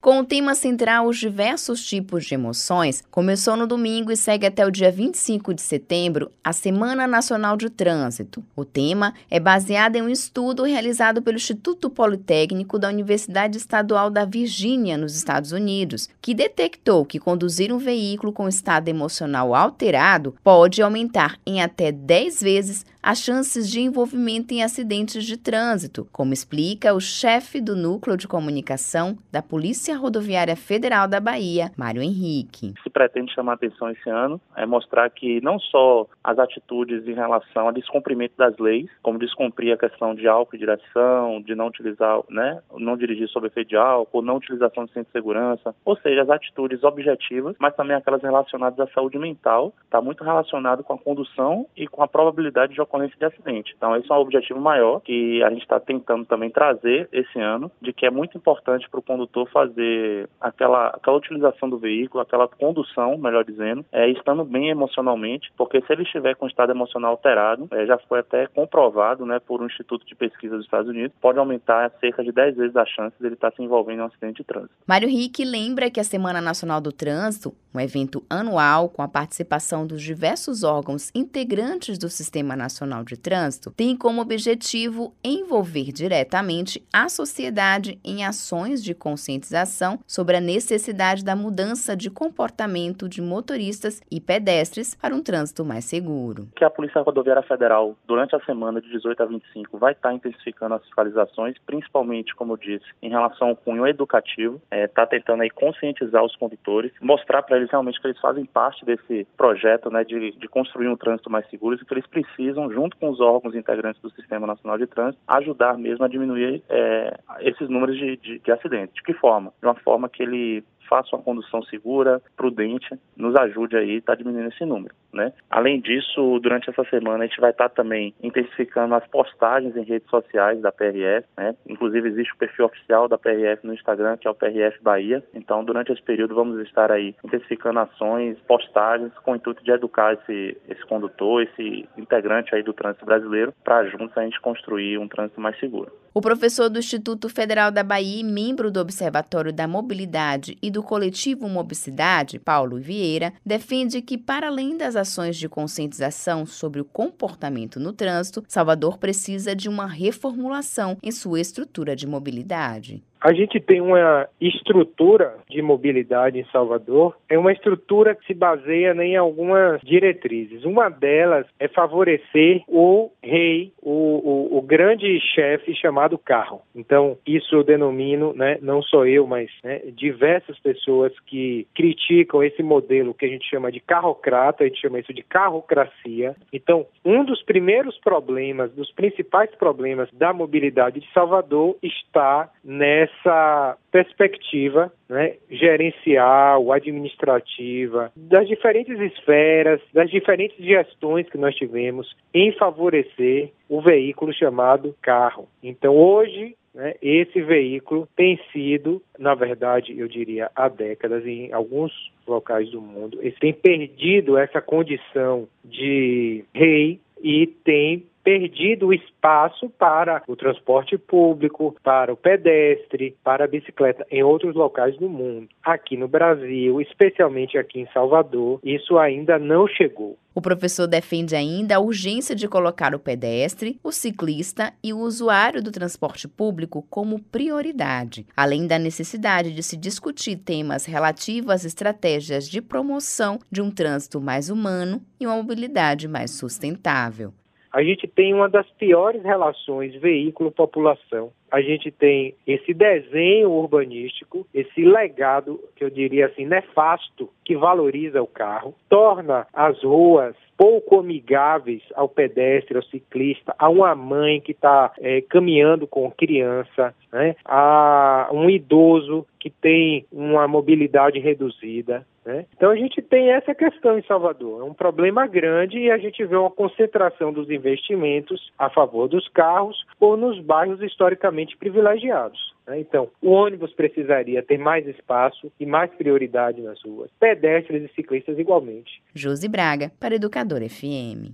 Com o tema central Os diversos tipos de emoções, começou no domingo e segue até o dia 25 de setembro a Semana Nacional de Trânsito. O tema é baseado em um estudo realizado pelo Instituto Politécnico da Universidade Estadual da Virgínia, nos Estados Unidos, que detectou que conduzir um veículo com estado emocional alterado pode aumentar em até 10 vezes as chances de envolvimento em acidentes de trânsito, como explica o chefe do Núcleo de Comunicação da Polícia Rodoviária Federal da Bahia, Mário Henrique. Se pretende chamar atenção esse ano é mostrar que não só as atitudes em relação ao descumprimento das leis, como descumprir a questão de álcool e direção, de não utilizar, né, não dirigir sob efeito de álcool, não utilização de centro de segurança, ou seja, as atitudes objetivas, mas também aquelas relacionadas à saúde mental, está muito relacionado com a condução e com a probabilidade de ocorrência de acidente. Então, esse é um objetivo maior que a gente está tentando também trazer esse ano, de que é muito importante para o condutor fazer aquela, aquela utilização do veículo, aquela condução, melhor dizendo, é, estando bem emocionalmente, porque se ele estiver com estado emocional alterado, é, já foi até comprovado né, por um instituto de pesquisa dos Estados Unidos, pode aumentar cerca de 10 vezes a chance dele estar se envolvendo em um acidente de trânsito. Mário Rick lembra que a Semana Nacional do Trânsito, um evento anual com a participação dos diversos órgãos integrantes do Sistema Nacional de Trânsito, tem como objetivo envolver diretamente a sociedade em ações de conscientização sobre a necessidade da mudança de comportamento de motoristas e pedestres para um trânsito mais seguro. Que a Polícia Rodoviária Federal, durante a semana de 18 a 25, vai estar intensificando as fiscalizações, principalmente, como eu disse, em relação ao cunho educativo, está é, tá tentando aí conscientizar os condutores, mostrar para eles realmente que eles fazem parte desse projeto né, de, de construir um trânsito mais seguro e que eles precisam, junto com os órgãos integrantes do Sistema Nacional de Trânsito, ajudar mesmo a diminuir é, esses números de, de, de acidentes. De que forma? De uma forma que ele faça uma condução segura, prudente, nos ajude aí a tá diminuindo esse número. Né? Além disso, durante essa semana a gente vai estar tá também intensificando as postagens em redes sociais da PRF, né? Inclusive existe o perfil oficial da PRF no Instagram, que é o PRF Bahia. Então, durante esse período vamos estar aí intensificando ações, postagens com o intuito de educar esse, esse condutor, esse integrante aí do trânsito brasileiro, para juntos a gente construir um trânsito mais seguro. O professor do Instituto Federal da Bahia, membro do Observatório da Mobilidade e do coletivo Mobicidade, Paulo Vieira, defende que, para além das ações de conscientização sobre o comportamento no trânsito, Salvador precisa de uma reformulação em sua estrutura de mobilidade. A gente tem uma estrutura de mobilidade em Salvador, é uma estrutura que se baseia em algumas diretrizes. Uma delas é favorecer o rei, grande chefe chamado carro. Então, isso eu denomino, né, não só eu, mas né, diversas pessoas que criticam esse modelo que a gente chama de carrocrata, a gente chama isso de carrocracia. Então, um dos primeiros problemas, dos principais problemas da mobilidade de Salvador está nessa essa perspectiva né, gerencial, administrativa, das diferentes esferas, das diferentes gestões que nós tivemos em favorecer o veículo chamado carro. Então, hoje, né, esse veículo tem sido, na verdade, eu diria, há décadas, em alguns locais do mundo, ele tem perdido essa condição de rei e tem perdido o espaço para o transporte público, para o pedestre, para a bicicleta em outros locais do mundo. Aqui no Brasil, especialmente aqui em Salvador, isso ainda não chegou. O professor defende ainda a urgência de colocar o pedestre, o ciclista e o usuário do transporte público como prioridade, além da necessidade de se discutir temas relativos às estratégias de promoção de um trânsito mais humano e uma mobilidade mais sustentável a gente tem uma das piores relações veículo-população. A gente tem esse desenho urbanístico, esse legado, que eu diria assim, nefasto, que valoriza o carro, torna as ruas pouco amigáveis ao pedestre, ao ciclista, a uma mãe que está é, caminhando com criança, né? a um idoso que tem uma mobilidade reduzida. Né? Então a gente tem essa questão em Salvador. É um problema grande e a gente vê uma concentração dos investimentos a favor dos carros ou nos bairros historicamente privilegiados. Né? Então, o ônibus precisaria ter mais espaço e mais prioridade nas ruas. Pedestres e ciclistas igualmente. Josi Braga, para Educador FM.